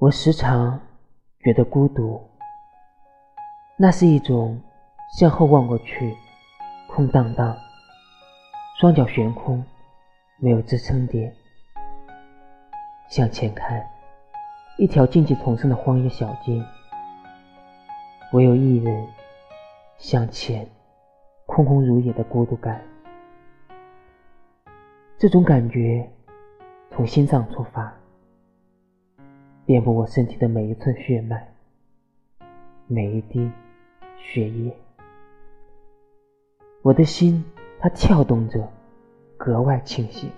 我时常觉得孤独，那是一种向后望过去，空荡荡，双脚悬空，没有支撑点；向前看，一条荆棘丛生的荒野小径，唯有一人向前，空空如也的孤独感。这种感觉从心脏出发，遍布我身体的每一寸血脉，每一滴血液。我的心它跳动着，格外清晰。